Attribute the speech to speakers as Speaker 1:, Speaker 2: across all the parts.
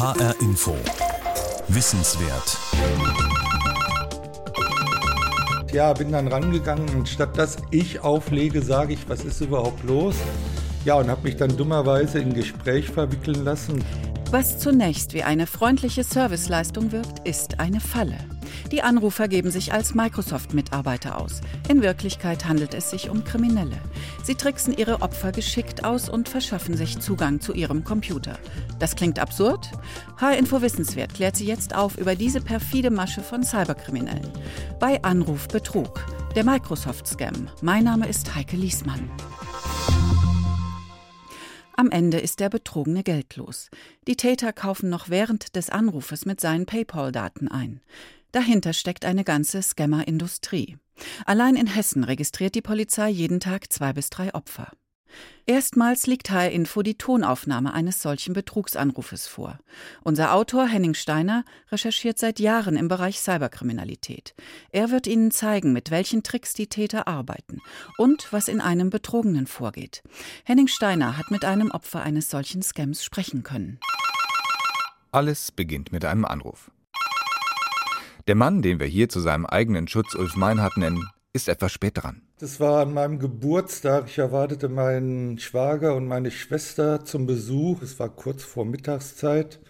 Speaker 1: HR Info. Wissenswert.
Speaker 2: Ja, bin dann rangegangen und statt dass ich auflege, sage ich, was ist überhaupt los? Ja, und habe mich dann dummerweise in Gespräch verwickeln lassen.
Speaker 3: Was zunächst wie eine freundliche Serviceleistung wirkt, ist eine Falle. Die Anrufer geben sich als Microsoft-Mitarbeiter aus. In Wirklichkeit handelt es sich um Kriminelle. Sie tricksen ihre Opfer geschickt aus und verschaffen sich Zugang zu ihrem Computer. Das klingt absurd? H-Info Wissenswert klärt sie jetzt auf über diese perfide Masche von Cyberkriminellen. Bei Anruf Betrug. Der Microsoft-Scam. Mein Name ist Heike Liesmann. Am Ende ist der Betrogene geldlos. Die Täter kaufen noch während des Anrufes mit seinen PayPal-Daten ein. Dahinter steckt eine ganze Scammer-Industrie. Allein in Hessen registriert die Polizei jeden Tag zwei bis drei Opfer. Erstmals liegt HR Info die Tonaufnahme eines solchen Betrugsanrufes vor. Unser Autor Henning Steiner recherchiert seit Jahren im Bereich Cyberkriminalität. Er wird Ihnen zeigen, mit welchen Tricks die Täter arbeiten und was in einem Betrogenen vorgeht. Henning Steiner hat mit einem Opfer eines solchen Scams sprechen können.
Speaker 4: Alles beginnt mit einem Anruf. Der Mann, den wir hier zu seinem eigenen Schutz Ulf Meinhardt nennen, ist etwas spät dran.
Speaker 2: Das war an meinem Geburtstag. Ich erwartete meinen Schwager und meine Schwester zum Besuch. Es war kurz vor Mittagszeit.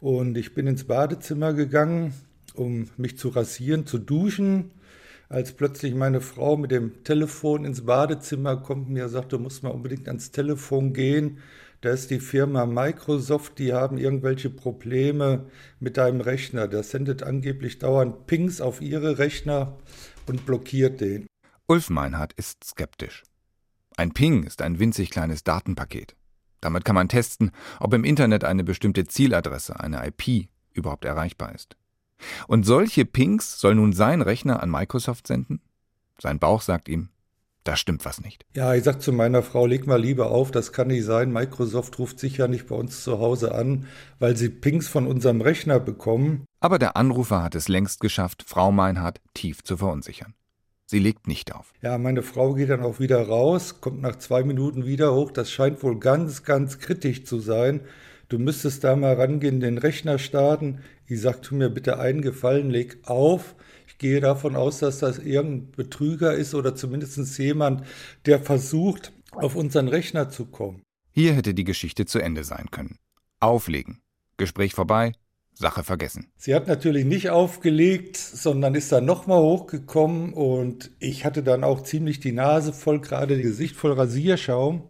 Speaker 2: Und ich bin ins Badezimmer gegangen, um mich zu rasieren, zu duschen. Als plötzlich meine Frau mit dem Telefon ins Badezimmer kommt und mir sagt, du musst mal unbedingt ans Telefon gehen. Da ist die Firma Microsoft, die haben irgendwelche Probleme mit deinem Rechner. Das sendet angeblich dauernd Pings auf ihre Rechner und blockiert den.
Speaker 4: Ulf Meinhardt ist skeptisch. Ein Ping ist ein winzig kleines Datenpaket. Damit kann man testen, ob im Internet eine bestimmte Zieladresse, eine IP, überhaupt erreichbar ist. Und solche Pings soll nun sein Rechner an Microsoft senden? Sein Bauch sagt ihm, da stimmt was nicht.
Speaker 2: Ja, ich sag zu meiner Frau, leg mal lieber auf, das kann nicht sein. Microsoft ruft sicher nicht bei uns zu Hause an, weil sie Pings von unserem Rechner bekommen.
Speaker 4: Aber der Anrufer hat es längst geschafft, Frau Meinhardt tief zu verunsichern. Sie legt nicht auf.
Speaker 2: Ja, meine Frau geht dann auch wieder raus, kommt nach zwei Minuten wieder hoch. Das scheint wohl ganz, ganz kritisch zu sein. Du müsstest da mal rangehen, den Rechner starten. Ich sag, tu mir bitte einen Gefallen, leg auf. Ich gehe davon aus, dass das irgendein Betrüger ist oder zumindest jemand, der versucht, auf unseren Rechner zu kommen.
Speaker 4: Hier hätte die Geschichte zu Ende sein können. Auflegen. Gespräch vorbei, Sache vergessen.
Speaker 2: Sie hat natürlich nicht aufgelegt, sondern ist dann nochmal hochgekommen und ich hatte dann auch ziemlich die Nase voll, gerade Gesicht voll Rasierschaum.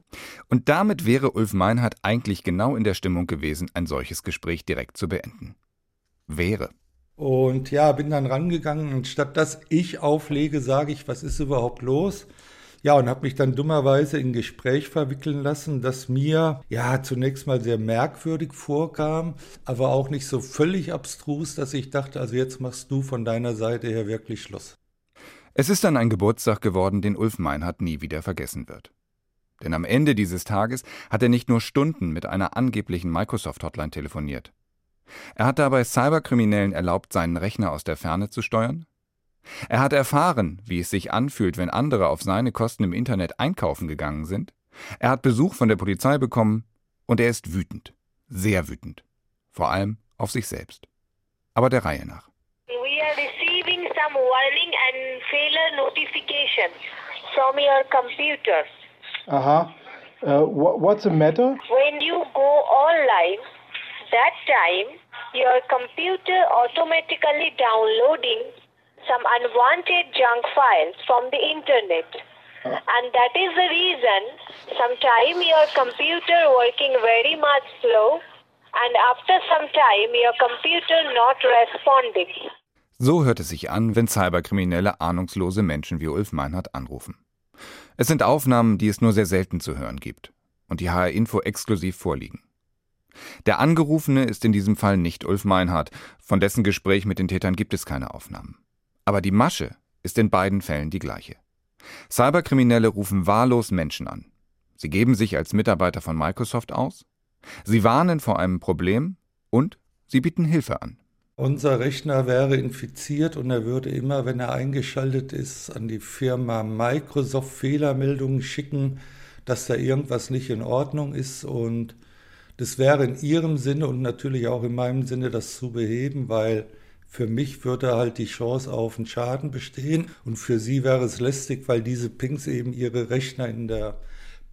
Speaker 4: Und damit wäre Ulf Meinhardt eigentlich genau in der Stimmung gewesen, ein solches Gespräch direkt zu beenden. Wäre.
Speaker 2: Und ja, bin dann rangegangen und statt dass ich auflege, sage ich, was ist überhaupt los? Ja, und habe mich dann dummerweise in Gespräch verwickeln lassen, das mir ja zunächst mal sehr merkwürdig vorkam, aber auch nicht so völlig abstrus, dass ich dachte, also jetzt machst du von deiner Seite her wirklich Schluss.
Speaker 4: Es ist dann ein Geburtstag geworden, den Ulf Meinhardt nie wieder vergessen wird. Denn am Ende dieses Tages hat er nicht nur Stunden mit einer angeblichen Microsoft-Hotline telefoniert. Er hat dabei Cyberkriminellen erlaubt, seinen Rechner aus der Ferne zu steuern. Er hat erfahren, wie es sich anfühlt, wenn andere auf seine Kosten im Internet einkaufen gegangen sind. Er hat Besuch von der Polizei bekommen und er ist wütend, sehr wütend, vor allem auf sich selbst. Aber der Reihe nach.
Speaker 5: We are receiving some warning and failure notification from your computer.
Speaker 6: Uh-huh. Uh, wh- what's the matter?
Speaker 5: When you go online, that time your computer automatically downloading some unwanted junk files from the internet. And that is the reason sometime your computer working very much slow and after some time your computer not responding.
Speaker 4: So hört es sich an, wenn Cyberkriminelle ahnungslose Menschen wie Ulf Meinhardt anrufen. Es sind Aufnahmen, die es nur sehr selten zu hören gibt und die HR Info exklusiv vorliegen. Der Angerufene ist in diesem Fall nicht Ulf Meinhardt, von dessen Gespräch mit den Tätern gibt es keine Aufnahmen. Aber die Masche ist in beiden Fällen die gleiche. Cyberkriminelle rufen wahllos Menschen an. Sie geben sich als Mitarbeiter von Microsoft aus, sie warnen vor einem Problem und sie bieten Hilfe an.
Speaker 2: Unser Rechner wäre infiziert und er würde immer, wenn er eingeschaltet ist, an die Firma Microsoft Fehlermeldungen schicken, dass da irgendwas nicht in Ordnung ist und Das wäre in Ihrem Sinne und natürlich auch in meinem Sinne, das zu beheben, weil für mich würde halt die Chance auf einen Schaden bestehen und für Sie wäre es lästig, weil diese Pings eben Ihre Rechner in der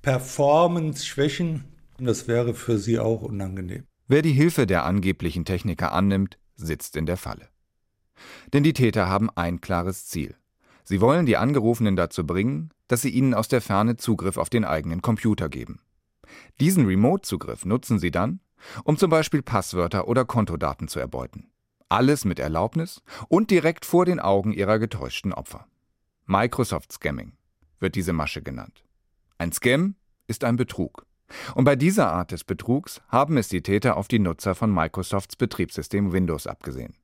Speaker 2: Performance schwächen und das wäre für Sie auch unangenehm.
Speaker 4: Wer die Hilfe der angeblichen Techniker annimmt, sitzt in der Falle. Denn die Täter haben ein klares Ziel. Sie wollen die Angerufenen dazu bringen, dass sie ihnen aus der Ferne Zugriff auf den eigenen Computer geben. Diesen Remote-Zugriff nutzen sie dann, um zum Beispiel Passwörter oder Kontodaten zu erbeuten. Alles mit Erlaubnis und direkt vor den Augen ihrer getäuschten Opfer. Microsoft Scamming wird diese Masche genannt. Ein Scam ist ein Betrug. Und bei dieser Art des Betrugs haben es die Täter auf die Nutzer von Microsofts Betriebssystem Windows abgesehen.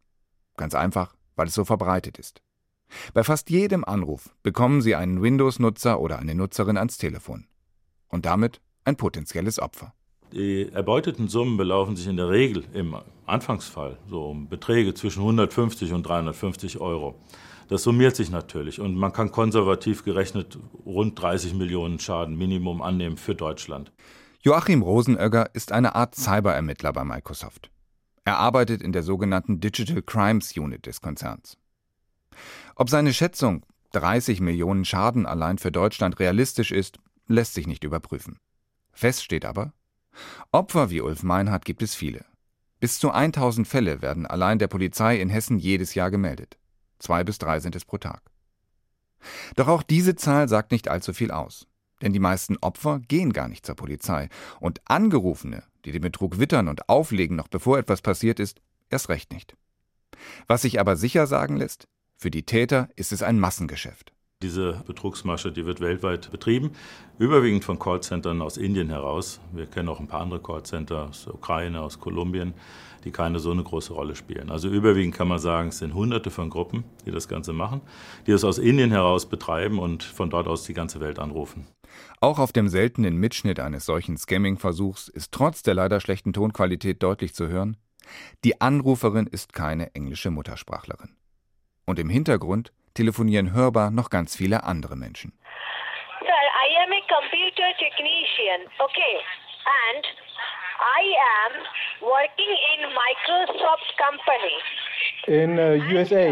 Speaker 4: Ganz einfach, weil es so verbreitet ist. Bei fast jedem Anruf bekommen Sie einen Windows-Nutzer oder eine Nutzerin ans Telefon. Und damit ein potenzielles Opfer.
Speaker 7: Die erbeuteten Summen belaufen sich in der Regel im Anfangsfall so um Beträge zwischen 150 und 350 Euro. Das summiert sich natürlich und man kann konservativ gerechnet rund 30 Millionen Schaden Minimum annehmen für Deutschland.
Speaker 4: Joachim Rosenögger ist eine Art Cyberermittler bei Microsoft. Er arbeitet in der sogenannten Digital Crimes Unit des Konzerns. Ob seine Schätzung 30 Millionen Schaden allein für Deutschland realistisch ist, lässt sich nicht überprüfen. Fest steht aber, Opfer wie Ulf Meinhardt gibt es viele. Bis zu 1000 Fälle werden allein der Polizei in Hessen jedes Jahr gemeldet. Zwei bis drei sind es pro Tag. Doch auch diese Zahl sagt nicht allzu viel aus. Denn die meisten Opfer gehen gar nicht zur Polizei. Und Angerufene, die den Betrug wittern und auflegen, noch bevor etwas passiert ist, erst recht nicht. Was sich aber sicher sagen lässt, für die Täter ist es ein Massengeschäft.
Speaker 7: Diese Betrugsmasche, die wird weltweit betrieben, überwiegend von Callcentern aus Indien heraus. Wir kennen auch ein paar andere Callcenter aus der Ukraine, aus Kolumbien, die keine so eine große Rolle spielen. Also überwiegend kann man sagen, es sind hunderte von Gruppen, die das Ganze machen, die es aus Indien heraus betreiben und von dort aus die ganze Welt anrufen.
Speaker 4: Auch auf dem seltenen Mitschnitt eines solchen Scamming-Versuchs ist trotz der leider schlechten Tonqualität deutlich zu hören, die Anruferin ist keine englische Muttersprachlerin. Und im Hintergrund telefonieren hörbar noch ganz viele andere Menschen.
Speaker 5: Sir, I am a computer technician, okay, and I am working in Microsoft company.
Speaker 6: In uh, USA.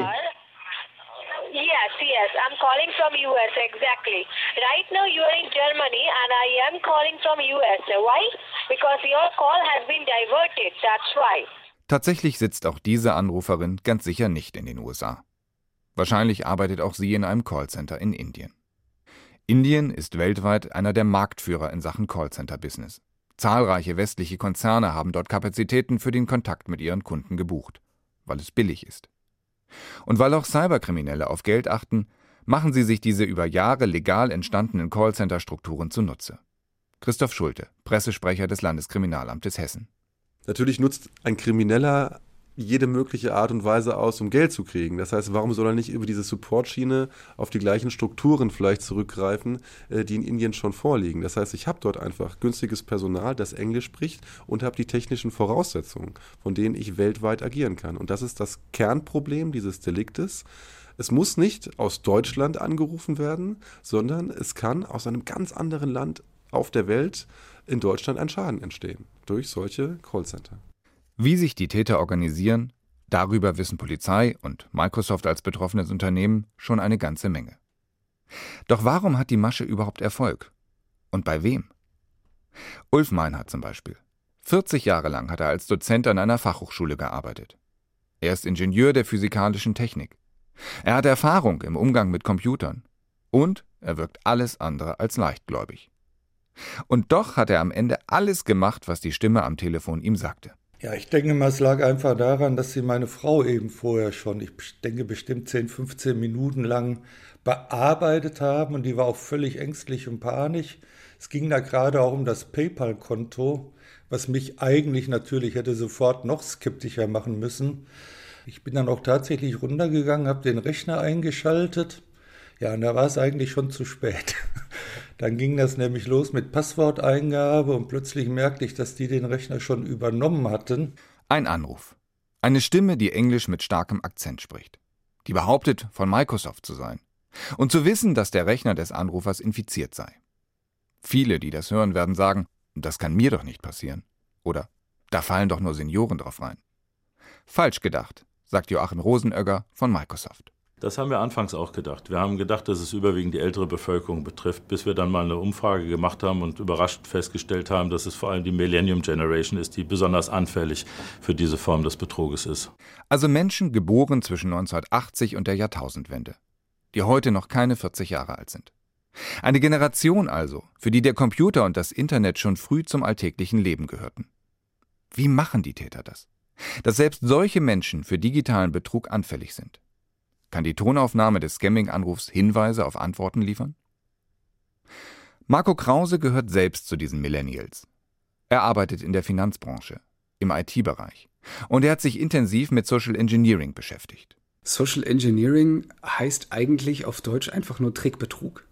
Speaker 5: Yes, yes, I'm calling from US exactly. Right now you are in Germany and I am calling from US. Why? Because your call has been diverted. That's why.
Speaker 4: Tatsächlich sitzt auch diese Anruferin ganz sicher nicht in den USA. Wahrscheinlich arbeitet auch sie in einem Callcenter in Indien. Indien ist weltweit einer der Marktführer in Sachen Callcenter-Business. Zahlreiche westliche Konzerne haben dort Kapazitäten für den Kontakt mit ihren Kunden gebucht, weil es billig ist. Und weil auch Cyberkriminelle auf Geld achten, machen sie sich diese über Jahre legal entstandenen Callcenter-Strukturen zunutze. Christoph Schulte, Pressesprecher des Landeskriminalamtes Hessen.
Speaker 8: Natürlich nutzt ein Krimineller jede mögliche Art und Weise aus, um Geld zu kriegen. Das heißt, warum soll er nicht über diese Support-Schiene auf die gleichen Strukturen vielleicht zurückgreifen, äh, die in Indien schon vorliegen? Das heißt, ich habe dort einfach günstiges Personal, das Englisch spricht und habe die technischen Voraussetzungen, von denen ich weltweit agieren kann. Und das ist das Kernproblem dieses Deliktes. Es muss nicht aus Deutschland angerufen werden, sondern es kann aus einem ganz anderen Land auf der Welt in Deutschland ein Schaden entstehen durch solche Callcenter.
Speaker 4: Wie sich die Täter organisieren, darüber wissen Polizei und Microsoft als betroffenes Unternehmen schon eine ganze Menge. Doch warum hat die Masche überhaupt Erfolg? Und bei wem? Ulf Meinhardt zum Beispiel. 40 Jahre lang hat er als Dozent an einer Fachhochschule gearbeitet. Er ist Ingenieur der physikalischen Technik. Er hat Erfahrung im Umgang mit Computern. Und er wirkt alles andere als leichtgläubig. Und doch hat er am Ende alles gemacht, was die Stimme am Telefon ihm sagte.
Speaker 2: Ja, ich denke mal, es lag einfach daran, dass sie meine Frau eben vorher schon, ich denke bestimmt 10, 15 Minuten lang bearbeitet haben und die war auch völlig ängstlich und panisch. Es ging da gerade auch um das PayPal-Konto, was mich eigentlich natürlich hätte sofort noch skeptischer machen müssen. Ich bin dann auch tatsächlich runtergegangen, habe den Rechner eingeschaltet. Ja, und da war es eigentlich schon zu spät. Dann ging das nämlich los mit Passworteingabe und plötzlich merkte ich, dass die den Rechner schon übernommen hatten.
Speaker 4: Ein Anruf. Eine Stimme, die Englisch mit starkem Akzent spricht. Die behauptet, von Microsoft zu sein. Und zu wissen, dass der Rechner des Anrufers infiziert sei. Viele, die das hören, werden sagen, das kann mir doch nicht passieren. Oder da fallen doch nur Senioren drauf rein. Falsch gedacht, sagt Joachim Rosenögger von Microsoft.
Speaker 7: Das haben wir anfangs auch gedacht. Wir haben gedacht, dass es überwiegend die ältere Bevölkerung betrifft, bis wir dann mal eine Umfrage gemacht haben und überrascht festgestellt haben, dass es vor allem die Millennium Generation ist, die besonders anfällig für diese Form des Betruges ist.
Speaker 4: Also Menschen geboren zwischen 1980 und der Jahrtausendwende, die heute noch keine 40 Jahre alt sind. Eine Generation also, für die der Computer und das Internet schon früh zum alltäglichen Leben gehörten. Wie machen die Täter das? Dass selbst solche Menschen für digitalen Betrug anfällig sind. Kann die Tonaufnahme des Scamming-Anrufs Hinweise auf Antworten liefern? Marco Krause gehört selbst zu diesen Millennials. Er arbeitet in der Finanzbranche, im IT-Bereich, und er hat sich intensiv mit Social Engineering beschäftigt.
Speaker 9: Social Engineering heißt eigentlich auf Deutsch einfach nur Trickbetrug.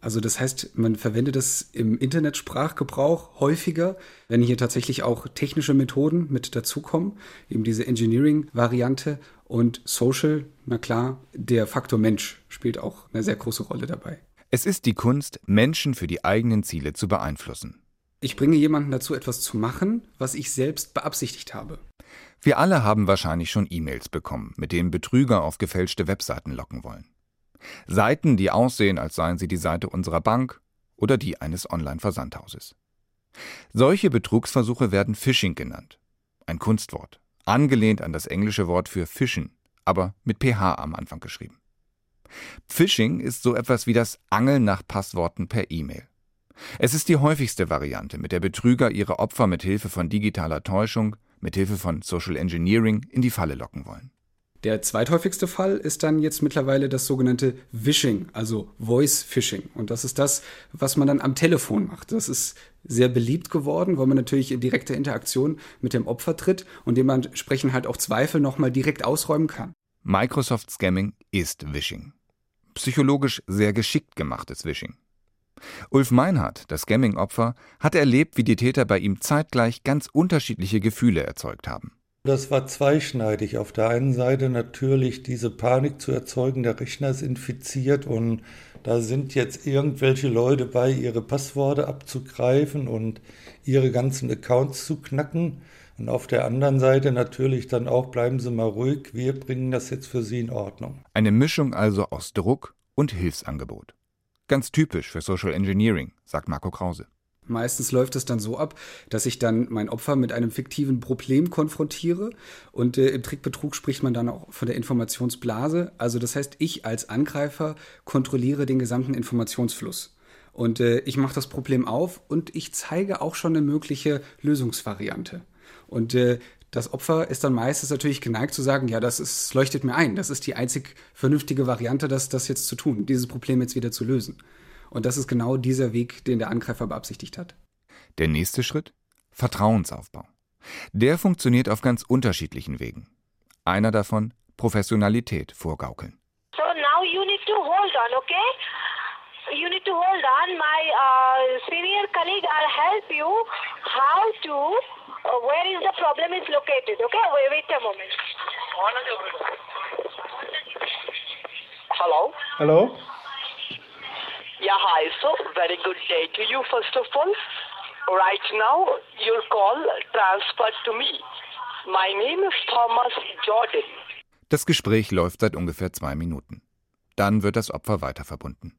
Speaker 9: Also das heißt, man verwendet das im Internetsprachgebrauch häufiger, wenn hier tatsächlich auch technische Methoden mit dazukommen, eben diese Engineering-Variante und Social, na klar, der Faktor Mensch spielt auch eine sehr große Rolle dabei.
Speaker 4: Es ist die Kunst, Menschen für die eigenen Ziele zu beeinflussen.
Speaker 9: Ich bringe jemanden dazu, etwas zu machen, was ich selbst beabsichtigt habe.
Speaker 4: Wir alle haben wahrscheinlich schon E-Mails bekommen, mit denen Betrüger auf gefälschte Webseiten locken wollen. Seiten, die aussehen, als seien sie die Seite unserer Bank oder die eines Online-Versandhauses. Solche Betrugsversuche werden Phishing genannt. Ein Kunstwort, angelehnt an das englische Wort für fischen, aber mit ph am Anfang geschrieben. Phishing ist so etwas wie das Angeln nach Passworten per E-Mail. Es ist die häufigste Variante, mit der Betrüger ihre Opfer mit Hilfe von digitaler Täuschung, mit Hilfe von Social Engineering in die Falle locken wollen.
Speaker 9: Der zweithäufigste Fall ist dann jetzt mittlerweile das sogenannte Vishing, also Voice Phishing. Und das ist das, was man dann am Telefon macht. Das ist sehr beliebt geworden, weil man natürlich in direkter Interaktion mit dem Opfer tritt und dementsprechend halt auch Zweifel nochmal direkt ausräumen kann.
Speaker 4: Microsoft Scamming ist Vishing. Psychologisch sehr geschickt gemachtes Vishing. Ulf Meinhardt, das Scamming-Opfer, hat erlebt, wie die Täter bei ihm zeitgleich ganz unterschiedliche Gefühle erzeugt haben.
Speaker 2: Das war zweischneidig. Auf der einen Seite natürlich diese Panik zu erzeugen, der Rechner ist infiziert und da sind jetzt irgendwelche Leute bei, ihre Passworte abzugreifen und ihre ganzen Accounts zu knacken. Und auf der anderen Seite natürlich dann auch, bleiben Sie mal ruhig, wir bringen das jetzt für Sie in Ordnung.
Speaker 4: Eine Mischung also aus Druck und Hilfsangebot. Ganz typisch für Social Engineering, sagt Marco Krause.
Speaker 9: Meistens läuft es dann so ab, dass ich dann mein Opfer mit einem fiktiven Problem konfrontiere und äh, im Trickbetrug spricht man dann auch von der Informationsblase. Also das heißt, ich als Angreifer kontrolliere den gesamten Informationsfluss. Und äh, ich mache das Problem auf und ich zeige auch schon eine mögliche Lösungsvariante. Und äh, das Opfer ist dann meistens natürlich geneigt zu sagen, ja, das ist, leuchtet mir ein, das ist die einzig vernünftige Variante, das, das jetzt zu tun, dieses Problem jetzt wieder zu lösen. Und das ist genau dieser Weg, den der Angreifer beabsichtigt hat.
Speaker 4: Der nächste Schritt? Vertrauensaufbau. Der funktioniert auf ganz unterschiedlichen Wegen. Einer davon Professionalität vorgaukeln.
Speaker 5: So now you need to hold on, okay? You need to hold on. My uh, senior colleague, I'll help you how to, uh, where is the problem is located, okay? Wait, wait a moment.
Speaker 6: Hello?
Speaker 10: Hello?
Speaker 6: Yeah, hi. So, very good day to you, first of all. Right now, your call transferred to me. My name is Thomas Jordan.
Speaker 4: Das Gespräch läuft seit ungefähr zwei Minuten. Dann wird das Opfer weiter verbunden.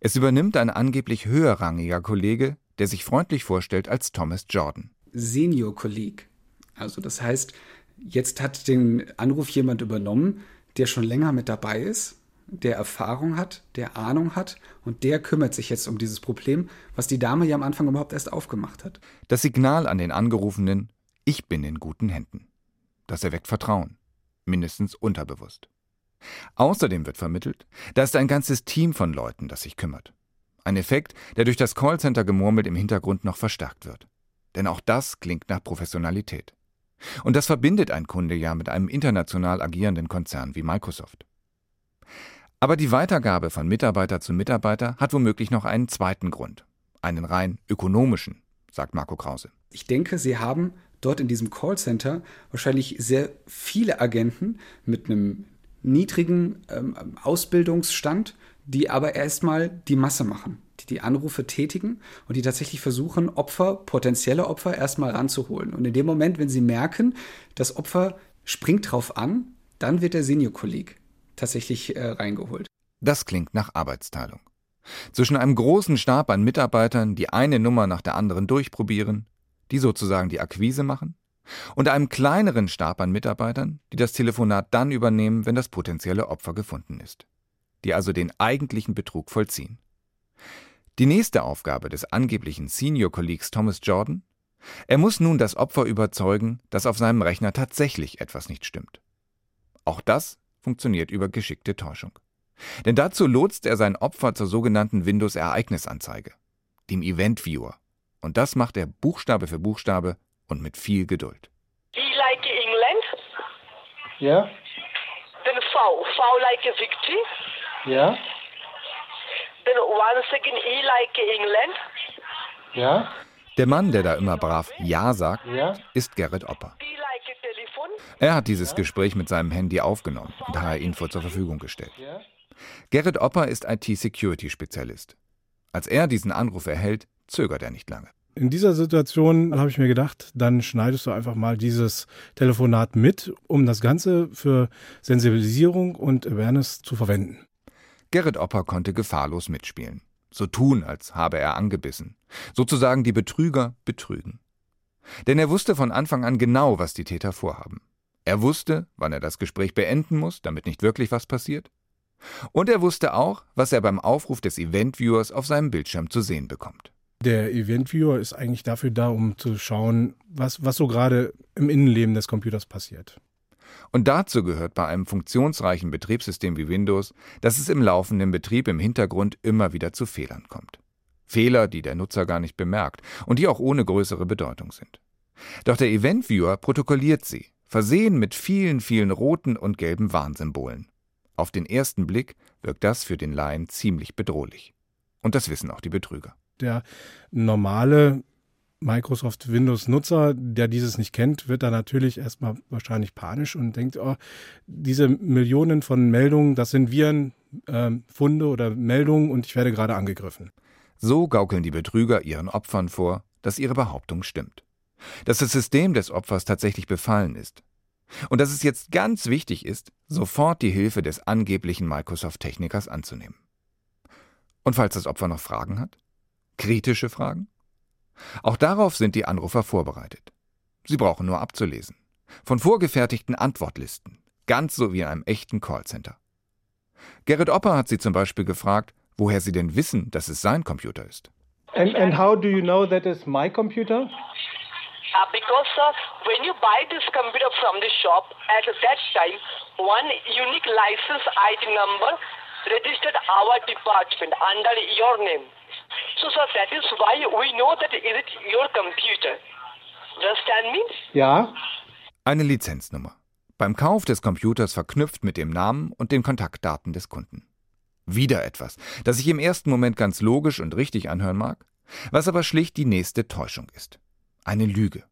Speaker 4: Es übernimmt ein angeblich höherrangiger Kollege, der sich freundlich vorstellt als Thomas Jordan.
Speaker 9: Senior Kolleg. Also das heißt, jetzt hat den Anruf jemand übernommen, der schon länger mit dabei ist der Erfahrung hat, der Ahnung hat und der kümmert sich jetzt um dieses Problem, was die Dame ja am Anfang überhaupt erst aufgemacht hat.
Speaker 4: Das Signal an den Angerufenen, ich bin in guten Händen. Das erweckt Vertrauen, mindestens unterbewusst. Außerdem wird vermittelt, da ist ein ganzes Team von Leuten, das sich kümmert. Ein Effekt, der durch das Callcenter-Gemurmel im Hintergrund noch verstärkt wird. Denn auch das klingt nach Professionalität. Und das verbindet ein Kunde ja mit einem international agierenden Konzern wie Microsoft. Aber die Weitergabe von Mitarbeiter zu Mitarbeiter hat womöglich noch einen zweiten Grund, einen rein ökonomischen, sagt Marco Krause.
Speaker 9: Ich denke, Sie haben dort in diesem Callcenter wahrscheinlich sehr viele Agenten mit einem niedrigen ähm, Ausbildungsstand, die aber erstmal die Masse machen, die die Anrufe tätigen und die tatsächlich versuchen, Opfer, potenzielle Opfer erstmal ranzuholen. Und in dem Moment, wenn sie merken, das Opfer springt drauf an, dann wird der Senior-Kolleg tatsächlich äh, reingeholt.
Speaker 4: Das klingt nach Arbeitsteilung. Zwischen einem großen Stab an Mitarbeitern, die eine Nummer nach der anderen durchprobieren, die sozusagen die Akquise machen, und einem kleineren Stab an Mitarbeitern, die das Telefonat dann übernehmen, wenn das potenzielle Opfer gefunden ist, die also den eigentlichen Betrug vollziehen. Die nächste Aufgabe des angeblichen Senior Colleagues Thomas Jordan? Er muss nun das Opfer überzeugen, dass auf seinem Rechner tatsächlich etwas nicht stimmt. Auch das funktioniert über geschickte Täuschung. Denn dazu lotst er sein Opfer zur sogenannten Windows-Ereignisanzeige, dem Event Viewer. Und das macht er Buchstabe für Buchstabe und mit viel Geduld.
Speaker 6: E like England.
Speaker 2: Ja?
Speaker 6: Then V. V like Victory.
Speaker 2: Ja?
Speaker 6: Then once again E like England.
Speaker 2: Ja?
Speaker 4: Der Mann, der da immer brav Ja sagt,
Speaker 2: Ja?
Speaker 4: ist Gerrit Opper. Er hat dieses Gespräch mit seinem Handy aufgenommen und HR-Info zur Verfügung gestellt. Gerrit Opper ist IT-Security-Spezialist. Als er diesen Anruf erhält, zögert er nicht lange.
Speaker 10: In dieser Situation habe ich mir gedacht, dann schneidest du einfach mal dieses Telefonat mit, um das Ganze für Sensibilisierung und Awareness zu verwenden.
Speaker 4: Gerrit Opper konnte gefahrlos mitspielen. So tun, als habe er angebissen. Sozusagen die Betrüger betrügen. Denn er wusste von Anfang an genau, was die Täter vorhaben. Er wusste, wann er das Gespräch beenden muss, damit nicht wirklich was passiert. Und er wusste auch, was er beim Aufruf des Event-Viewers auf seinem Bildschirm zu sehen bekommt.
Speaker 10: Der Event Viewer ist eigentlich dafür da, um zu schauen, was, was so gerade im Innenleben des Computers passiert.
Speaker 4: Und dazu gehört bei einem funktionsreichen Betriebssystem wie Windows, dass es im laufenden Betrieb im Hintergrund immer wieder zu Fehlern kommt. Fehler, die der Nutzer gar nicht bemerkt und die auch ohne größere Bedeutung sind. Doch der Event Viewer protokolliert sie, versehen mit vielen, vielen roten und gelben Warnsymbolen. Auf den ersten Blick wirkt das für den Laien ziemlich bedrohlich. Und das wissen auch die Betrüger.
Speaker 10: Der normale Microsoft Windows-Nutzer, der dieses nicht kennt, wird da natürlich erstmal wahrscheinlich panisch und denkt, oh, diese Millionen von Meldungen, das sind Viren, äh, Funde oder Meldungen und ich werde gerade angegriffen.
Speaker 4: So gaukeln die Betrüger ihren Opfern vor, dass ihre Behauptung stimmt. Dass das System des Opfers tatsächlich befallen ist. Und dass es jetzt ganz wichtig ist, sofort die Hilfe des angeblichen Microsoft-Technikers anzunehmen. Und falls das Opfer noch Fragen hat? Kritische Fragen? Auch darauf sind die Anrufer vorbereitet. Sie brauchen nur abzulesen. Von vorgefertigten Antwortlisten, ganz so wie in einem echten Callcenter. Gerrit Opper hat sie zum Beispiel gefragt, woher sie denn wissen, dass es sein Computer ist.
Speaker 2: And, and how do you know that is my computer?
Speaker 6: Uh, because uh, when you buy this computer from the shop, at that time, one unique license ID number registered our department under your name. So, sir, that is why we know that is it your computer. Understand me?
Speaker 2: Ja?
Speaker 4: Eine Lizenznummer. Beim Kauf des Computers verknüpft mit dem Namen und den Kontaktdaten des Kunden. Wieder etwas, das sich im ersten Moment ganz logisch und richtig anhören mag, was aber schlicht die nächste Täuschung ist. Eine Lüge.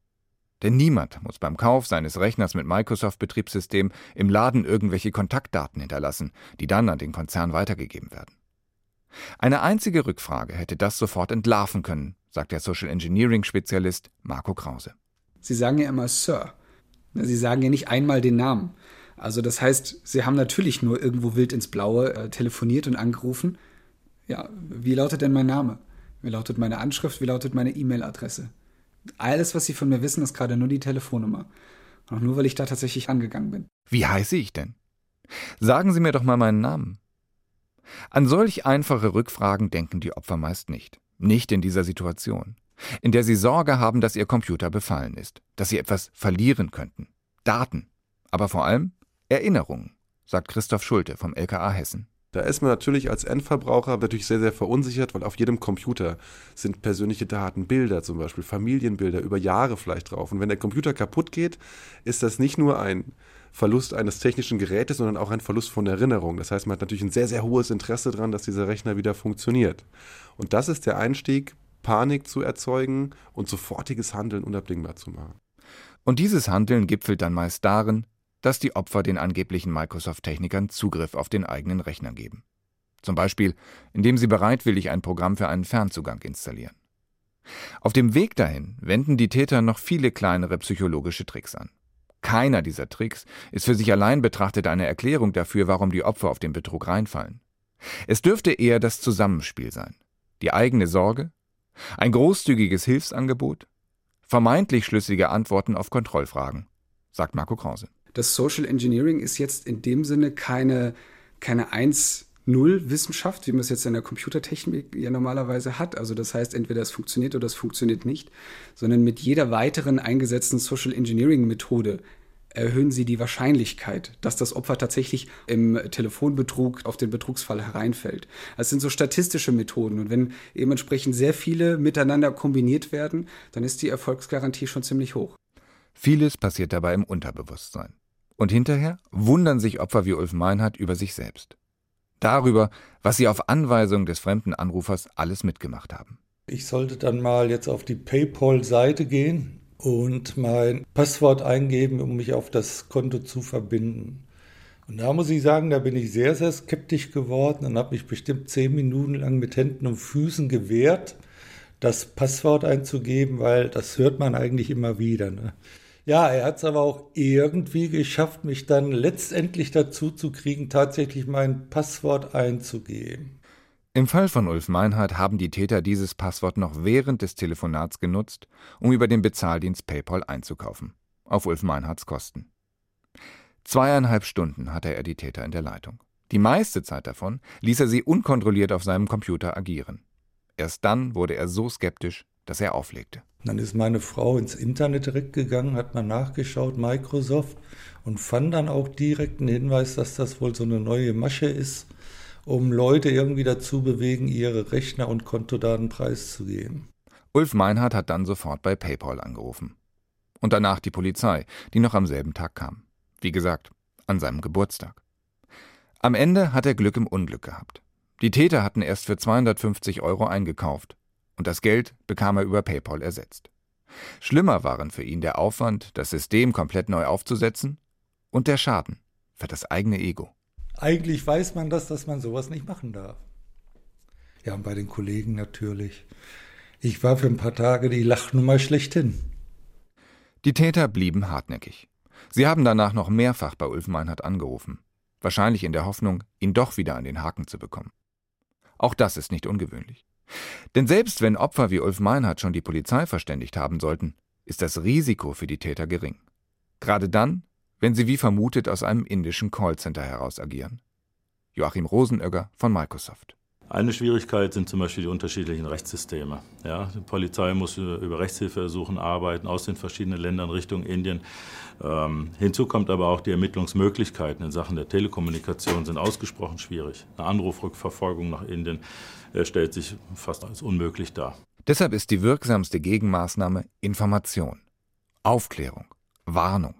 Speaker 4: Denn niemand muss beim Kauf seines Rechners mit Microsoft-Betriebssystem im Laden irgendwelche Kontaktdaten hinterlassen, die dann an den Konzern weitergegeben werden. Eine einzige Rückfrage hätte das sofort entlarven können, sagt der Social Engineering-Spezialist Marco Krause.
Speaker 9: Sie sagen ja immer Sir. Sie sagen ja nicht einmal den Namen. Also das heißt, Sie haben natürlich nur irgendwo wild ins Blaue äh, telefoniert und angerufen. Ja, wie lautet denn mein Name? Wie lautet meine Anschrift? Wie lautet meine E-Mail-Adresse? Alles, was Sie von mir wissen, ist gerade nur die Telefonnummer. Auch nur, weil ich da tatsächlich angegangen bin.
Speaker 4: Wie heiße ich denn? Sagen Sie mir doch mal meinen Namen. An solch einfache Rückfragen denken die Opfer meist nicht. Nicht in dieser Situation, in der sie Sorge haben, dass ihr Computer befallen ist, dass sie etwas verlieren könnten. Daten, aber vor allem Erinnerungen, sagt Christoph Schulte vom LKA Hessen.
Speaker 8: Da ist man natürlich als Endverbraucher natürlich sehr, sehr verunsichert, weil auf jedem Computer sind persönliche Daten, Bilder zum Beispiel, Familienbilder über Jahre vielleicht drauf. Und wenn der Computer kaputt geht, ist das nicht nur ein Verlust eines technischen Gerätes, sondern auch ein Verlust von Erinnerung. Das heißt, man hat natürlich ein sehr, sehr hohes Interesse daran, dass dieser Rechner wieder funktioniert. Und das ist der Einstieg, Panik zu erzeugen und sofortiges Handeln unabdingbar zu machen.
Speaker 4: Und dieses Handeln gipfelt dann meist darin, dass die Opfer den angeblichen Microsoft-Technikern Zugriff auf den eigenen Rechner geben. Zum Beispiel, indem sie bereitwillig ein Programm für einen Fernzugang installieren. Auf dem Weg dahin wenden die Täter noch viele kleinere psychologische Tricks an. Keiner dieser Tricks ist für sich allein betrachtet eine Erklärung dafür, warum die Opfer auf den Betrug reinfallen. Es dürfte eher das Zusammenspiel sein. Die eigene Sorge, ein großzügiges Hilfsangebot, vermeintlich schlüssige Antworten auf Kontrollfragen, sagt Marco Krause.
Speaker 9: Das Social Engineering ist jetzt in dem Sinne keine, keine 1-0-Wissenschaft, wie man es jetzt in der Computertechnik ja normalerweise hat. Also das heißt, entweder es funktioniert oder es funktioniert nicht, sondern mit jeder weiteren eingesetzten Social Engineering-Methode erhöhen sie die Wahrscheinlichkeit, dass das Opfer tatsächlich im Telefonbetrug auf den Betrugsfall hereinfällt. Das sind so statistische Methoden und wenn eben entsprechend sehr viele miteinander kombiniert werden, dann ist die Erfolgsgarantie schon ziemlich hoch.
Speaker 4: Vieles passiert dabei im Unterbewusstsein. Und hinterher wundern sich Opfer wie Ulf Meinhardt über sich selbst. Darüber, was sie auf Anweisung des fremden Anrufers alles mitgemacht haben.
Speaker 2: Ich sollte dann mal jetzt auf die PayPal-Seite gehen und mein Passwort eingeben, um mich auf das Konto zu verbinden. Und da muss ich sagen, da bin ich sehr, sehr skeptisch geworden und habe mich bestimmt zehn Minuten lang mit Händen und Füßen gewehrt, das Passwort einzugeben, weil das hört man eigentlich immer wieder. Ne? Ja, er hat es aber auch irgendwie geschafft, mich dann letztendlich dazu zu kriegen, tatsächlich mein Passwort einzugeben.
Speaker 4: Im Fall von Ulf Meinhardt haben die Täter dieses Passwort noch während des Telefonats genutzt, um über den Bezahldienst PayPal einzukaufen. Auf Ulf Meinhardts Kosten. Zweieinhalb Stunden hatte er die Täter in der Leitung. Die meiste Zeit davon ließ er sie unkontrolliert auf seinem Computer agieren. Erst dann wurde er so skeptisch, dass er auflegte.
Speaker 2: Dann ist meine Frau ins Internet direkt gegangen, hat mal nachgeschaut, Microsoft, und fand dann auch direkt einen Hinweis, dass das wohl so eine neue Masche ist, um Leute irgendwie dazu bewegen, ihre Rechner und Kontodaten preiszugeben.
Speaker 4: Ulf Meinhardt hat dann sofort bei PayPal angerufen. Und danach die Polizei, die noch am selben Tag kam. Wie gesagt, an seinem Geburtstag. Am Ende hat er Glück im Unglück gehabt. Die Täter hatten erst für 250 Euro eingekauft und das Geld bekam er über PayPal ersetzt. Schlimmer waren für ihn der Aufwand, das System komplett neu aufzusetzen und der Schaden für das eigene Ego.
Speaker 2: Eigentlich weiß man das, dass man sowas nicht machen darf. Ja, und bei den Kollegen natürlich. Ich war für ein paar Tage die Lachnummer schlechthin.
Speaker 4: Die Täter blieben hartnäckig. Sie haben danach noch mehrfach bei Ulf Meinhardt angerufen, wahrscheinlich in der Hoffnung, ihn doch wieder an den Haken zu bekommen. Auch das ist nicht ungewöhnlich. Denn selbst wenn Opfer wie Ulf Meinhardt schon die Polizei verständigt haben sollten, ist das Risiko für die Täter gering. Gerade dann, wenn sie wie vermutet aus einem indischen Callcenter heraus agieren. Joachim Rosenögger von Microsoft.
Speaker 7: Eine Schwierigkeit sind zum Beispiel die unterschiedlichen Rechtssysteme. Ja, die Polizei muss über Rechtshilfeersuchen arbeiten aus den verschiedenen Ländern Richtung Indien. Ähm, hinzu kommt aber auch die Ermittlungsmöglichkeiten in Sachen der Telekommunikation sind ausgesprochen schwierig. Eine Anrufrückverfolgung nach Indien äh, stellt sich fast als unmöglich dar.
Speaker 4: Deshalb ist die wirksamste Gegenmaßnahme Information, Aufklärung, Warnung.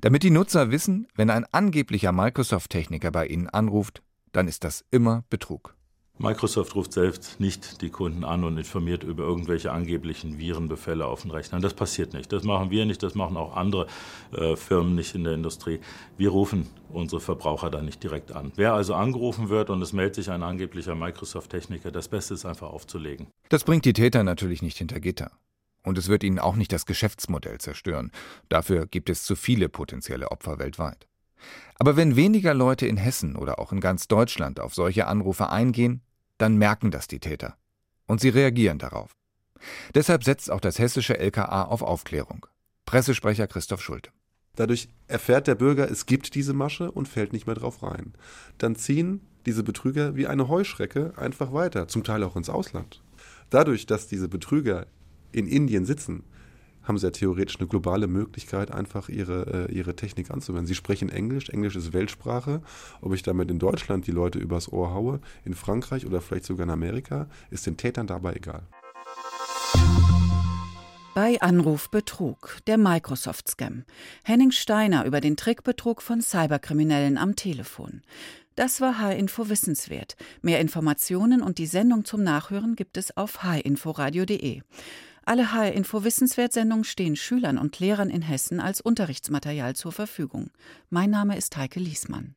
Speaker 4: Damit die Nutzer wissen, wenn ein angeblicher Microsoft-Techniker bei ihnen anruft, dann ist das immer Betrug.
Speaker 7: Microsoft ruft selbst nicht die Kunden an und informiert über irgendwelche angeblichen Virenbefälle auf den Rechnern. Das passiert nicht. Das machen wir nicht, das machen auch andere äh, Firmen nicht in der Industrie. Wir rufen unsere Verbraucher da nicht direkt an. Wer also angerufen wird und es meldet sich ein angeblicher Microsoft-Techniker, das Beste ist einfach aufzulegen.
Speaker 4: Das bringt die Täter natürlich nicht hinter Gitter. Und es wird ihnen auch nicht das Geschäftsmodell zerstören. Dafür gibt es zu viele potenzielle Opfer weltweit. Aber wenn weniger Leute in Hessen oder auch in ganz Deutschland auf solche Anrufe eingehen, dann merken das die Täter. Und sie reagieren darauf. Deshalb setzt auch das hessische LKA auf Aufklärung. Pressesprecher Christoph Schulte.
Speaker 8: Dadurch erfährt der Bürger, es gibt diese Masche und fällt nicht mehr drauf rein. Dann ziehen diese Betrüger wie eine Heuschrecke einfach weiter, zum Teil auch ins Ausland. Dadurch, dass diese Betrüger in Indien sitzen, haben sie ja theoretisch eine globale Möglichkeit, einfach ihre, äh, ihre Technik anzuwenden. Sie sprechen Englisch, Englisch ist Weltsprache. Ob ich damit in Deutschland die Leute übers Ohr haue, in Frankreich oder vielleicht sogar in Amerika, ist den Tätern dabei egal.
Speaker 3: Bei Anrufbetrug, der Microsoft-Scam. Henning Steiner über den Trickbetrug von Cyberkriminellen am Telefon. Das war H-Info Wissenswert. Mehr Informationen und die Sendung zum Nachhören gibt es auf hinforadio.de. Alle HR-Info-Wissenswert-Sendungen stehen Schülern und Lehrern in Hessen als Unterrichtsmaterial zur Verfügung. Mein Name ist Heike Liesmann.